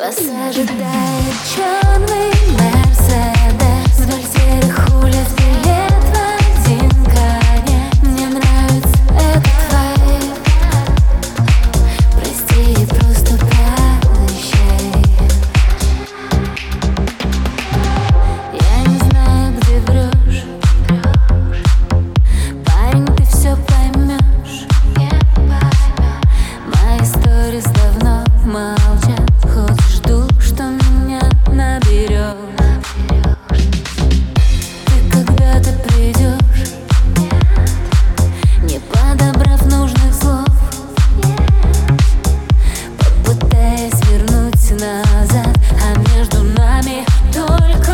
Вас ожидает черный Мерседес а между нами только